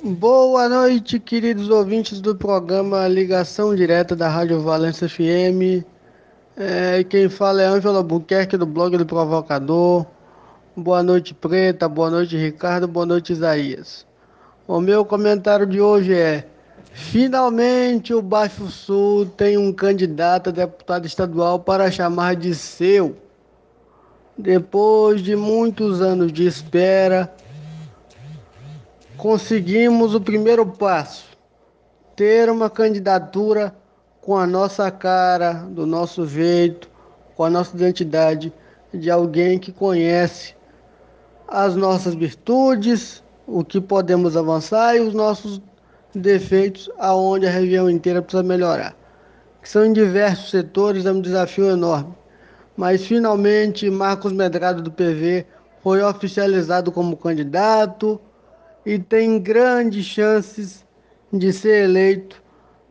Boa noite, queridos ouvintes do programa Ligação Direta da Rádio Valência FM. É, quem fala é Ângelo Albuquerque do blog do Provocador. Boa noite, Preta. Boa noite, Ricardo. Boa noite, Isaías. O meu comentário de hoje é: finalmente o Baixo Sul tem um candidato a deputado estadual para chamar de seu. Depois de muitos anos de espera, conseguimos o primeiro passo: ter uma candidatura com a nossa cara, do nosso jeito, com a nossa identidade, de alguém que conhece as nossas virtudes, o que podemos avançar e os nossos defeitos, aonde a região inteira precisa melhorar. Que são em diversos setores, é um desafio enorme. Mas finalmente Marcos Medrado do PV foi oficializado como candidato e tem grandes chances de ser eleito,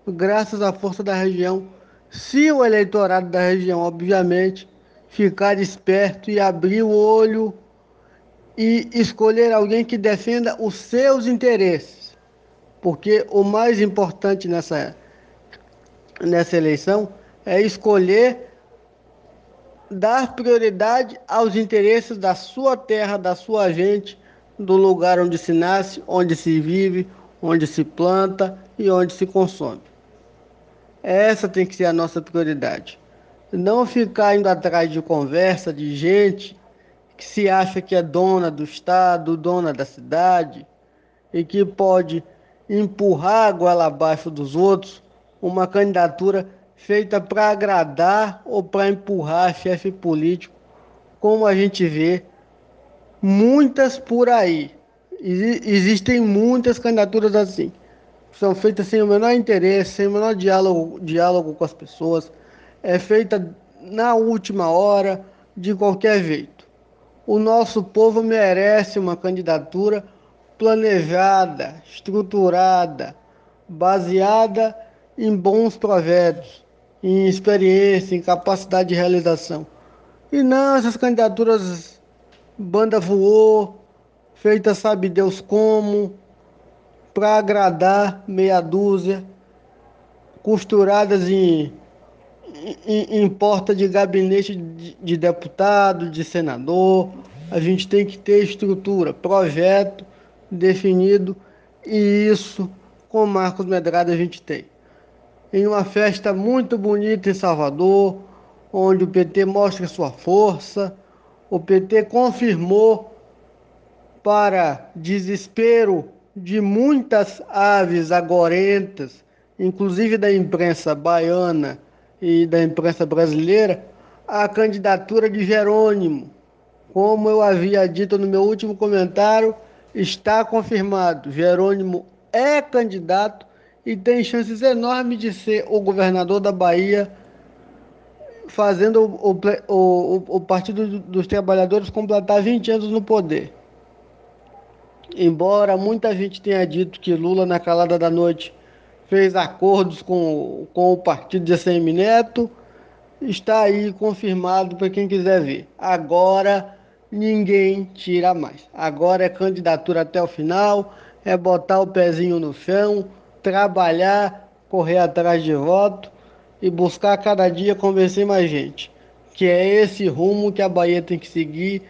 graças à força da região, se o eleitorado da região, obviamente, ficar esperto e abrir o olho e escolher alguém que defenda os seus interesses. Porque o mais importante nessa, nessa eleição é escolher dar prioridade aos interesses da sua terra, da sua gente, do lugar onde se nasce, onde se vive, onde se planta e onde se consome. Essa tem que ser a nossa prioridade. Não ficar indo atrás de conversa de gente que se acha que é dona do estado, dona da cidade e que pode empurrar a goela abaixo dos outros uma candidatura feita para agradar ou para empurrar chefe político, como a gente vê muitas por aí. Existem muitas candidaturas assim. São feitas sem o menor interesse, sem o menor diálogo, diálogo com as pessoas. É feita na última hora, de qualquer jeito. O nosso povo merece uma candidatura planejada, estruturada, baseada em bons projetos, em experiência, em capacidade de realização. E não essas candidaturas banda voou, feita sabe Deus como, para agradar meia dúzia, costuradas em, em, em porta de gabinete de, de deputado, de senador. A gente tem que ter estrutura, projeto definido e isso com Marcos Medrado a gente tem. Em uma festa muito bonita em Salvador, onde o PT mostra sua força, o PT confirmou, para desespero de muitas aves agorentas, inclusive da imprensa baiana e da imprensa brasileira, a candidatura de Jerônimo. Como eu havia dito no meu último comentário, está confirmado. Jerônimo é candidato e tem chances enormes de ser o governador da Bahia fazendo o, o, o, Partido dos Trabalhadores completar 20 anos no poder. Embora muita gente tenha dito que Lula, na calada da noite, fez acordos com, com o partido de ACM Neto, está aí confirmado para quem quiser ver. Agora ninguém tira mais. Agora é candidatura até o final, é botar o pezinho no chão, trabalhar, correr atrás de voto e buscar cada dia convencer mais gente. Que é esse rumo que a Bahia tem que seguir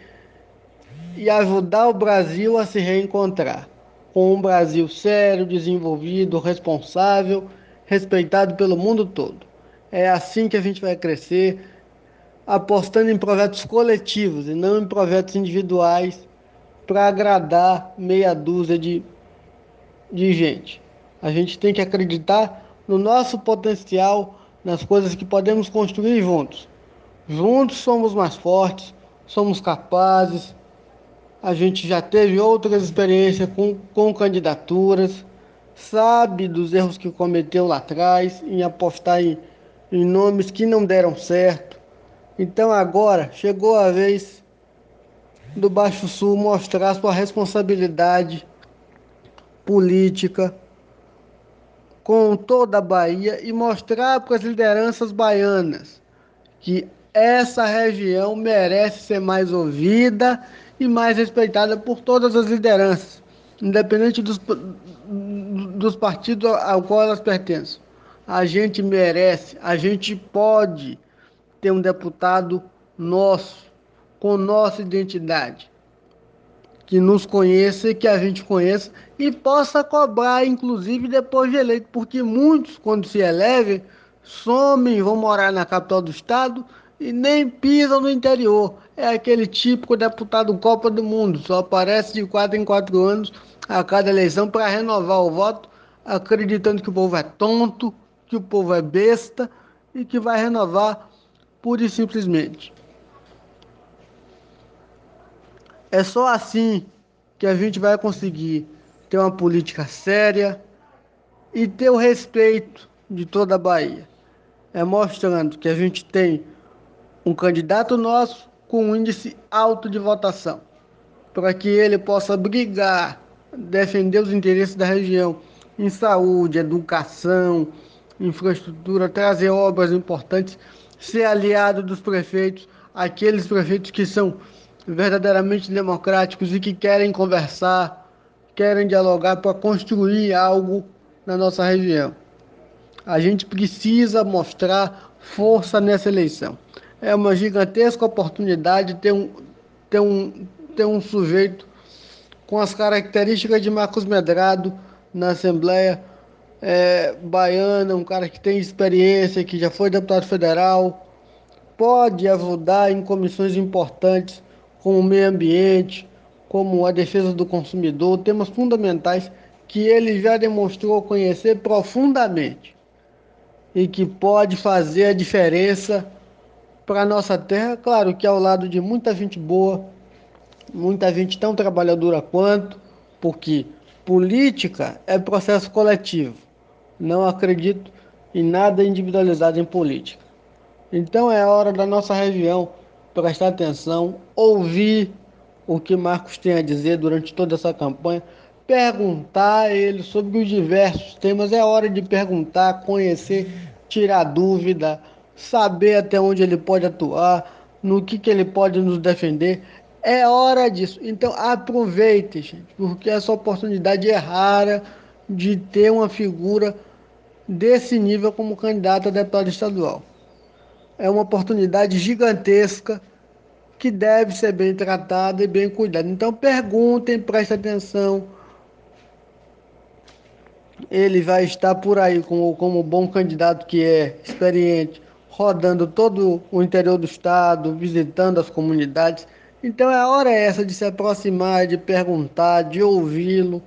e ajudar o Brasil a se reencontrar. Com um Brasil sério, desenvolvido, responsável, respeitado pelo mundo todo. É assim que a gente vai crescer, apostando em projetos coletivos e não em projetos individuais para agradar meia dúzia de, de gente. A gente tem que acreditar no nosso potencial nas coisas que podemos construir juntos. Juntos somos mais fortes, somos capazes. A gente já teve outras experiências com, com candidaturas, sabe dos erros que cometeu lá atrás em apostar em, em nomes que não deram certo. Então agora chegou a vez do Baixo Sul mostrar sua responsabilidade política com toda a Bahia e mostrar para as lideranças baianas que essa região merece ser mais ouvida e mais respeitada por todas as lideranças. independente dos, dos partidos ao qual elas pertencem. A gente merece, a gente pode ter um deputado nosso, com nossa identidade, que nos conheça e que a gente conheça e possa cobrar, inclusive depois de eleito, porque muitos, quando se elevem, somem, vão morar na capital do estado e nem pisam no interior. É aquele típico deputado Copa do Mundo, só aparece de quatro em quatro anos a cada eleição para renovar o voto, acreditando que o povo é tonto, que o povo é besta e que vai renovar pura e simplesmente. É só assim que a gente vai conseguir ter uma política séria e ter o respeito de toda a Bahia. É mostrando que a gente tem um candidato nosso com um índice alto de votação, para que ele possa brigar, defender os interesses da região em saúde, educação, infraestrutura, trazer obras importantes, ser aliado dos prefeitos, aqueles prefeitos que são verdadeiramente democráticos e que querem conversar, querem dialogar para construir algo na nossa região. A gente precisa mostrar força nessa eleição. É uma gigantesca oportunidade ter um, ter um, ter um sujeito com as características de Marcos Medrado na Assembleia é, Baiana, um cara que tem experiência, que já foi deputado federal, pode ajudar em comissões importantes como o meio ambiente, como a defesa do consumidor, temas fundamentais que ele já demonstrou conhecer profundamente e que pode fazer a diferença para a nossa terra, claro que ao lado de muita gente boa, muita gente tão trabalhadora quanto, porque política é processo coletivo. Não acredito em nada individualizado em política. Então é hora da nossa região prestar atenção, ouvir o que Marcos tem a dizer durante toda essa campanha, perguntar a ele sobre os diversos temas. É hora de perguntar, conhecer, tirar dúvida, saber até onde ele pode atuar, no que, que ele pode nos defender. É hora disso. Então aproveite, gente, porque essa oportunidade é rara de ter uma figura desse nível como candidato a deputado estadual é uma oportunidade gigantesca que deve ser bem tratada e bem cuidada. Então perguntem, prestem atenção. Ele vai estar por aí como, como bom candidato que é, experiente, rodando todo o interior do estado, visitando as comunidades. Então a hora é essa de se aproximar, de perguntar, de ouvi-lo.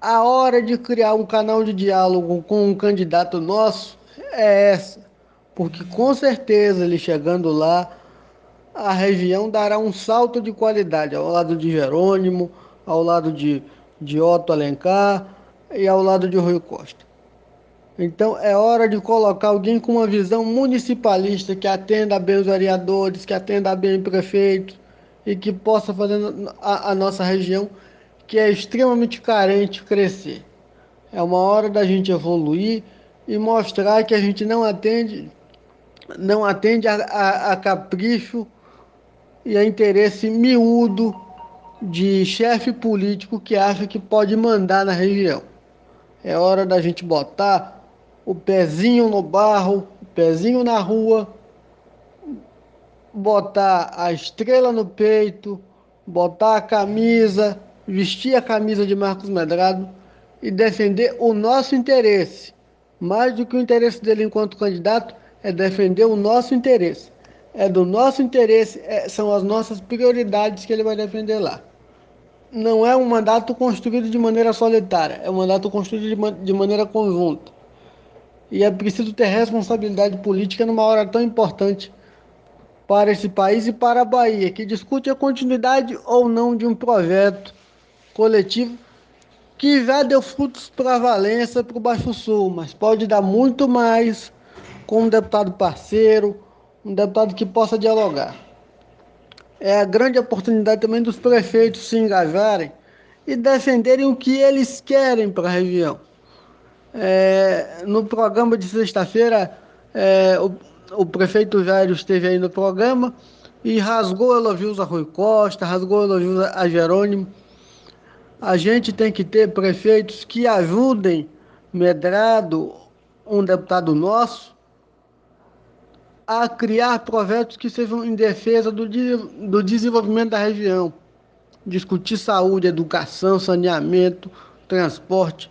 A hora de criar um canal de diálogo com um candidato nosso é essa porque com certeza ele chegando lá, a região dará um salto de qualidade ao lado de Jerônimo, ao lado de, de Otto Alencar e ao lado de Rui Costa. Então é hora de colocar alguém com uma visão municipalista que atenda bem os vereadores, que atenda bem o prefeito e que possa fazer a, a nossa região, que é extremamente carente, crescer. É uma hora da gente evoluir e mostrar que a gente não atende não atende a, a, a capricho e a interesse miúdo de chefe político que acha que pode mandar na região. É hora da gente botar o pezinho no barro, o pezinho na rua, botar a estrela no peito, botar a camisa, vestir a camisa de Marcos Medrado e defender o nosso interesse, mais do que o interesse dele enquanto candidato, é defender o nosso interesse. É do nosso interesse, é, são as nossas prioridades que ele vai defender lá. Não é um mandato construído de maneira solitária, é um mandato construído de, man de maneira conjunta. E é preciso ter responsabilidade política numa hora tão importante para esse país e para a Bahia, que discute a continuidade ou não de um projeto coletivo que já deu frutos para a Valência, para o Baixo Sul, mas pode dar muito mais com um deputado parceiro, um deputado que possa dialogar. É a grande oportunidade também dos prefeitos se engajarem e defenderem o que eles querem para a região. É, no programa de sexta-feira, é, o, o, prefeito Jairo esteve aí no programa e rasgou elogios a Rui Costa, rasgou elogios a Jerônimo, A gente tem que ter prefeitos que ajudem Medrado, um deputado nosso, a criar projetos que sejam em defesa do, do desenvolvimento da região. Discutir saúde, educação, saneamento, transporte,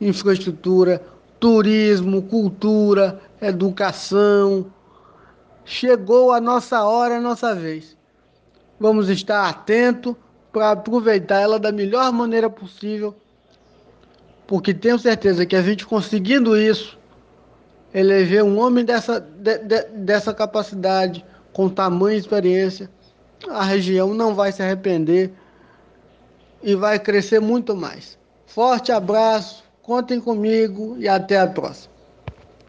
infraestrutura, turismo, cultura, educação. Chegou a nossa hora, a nossa vez. Vamos estar atentos para aproveitar ela da melhor maneira possível, porque tenho certeza que a gente conseguindo isso, eleger um homem dessa, de, de, dessa capacidade, com tamanho e experiência, a região não vai se arrepender e vai crescer muito mais. Forte abraço, contem comigo e até a próxima.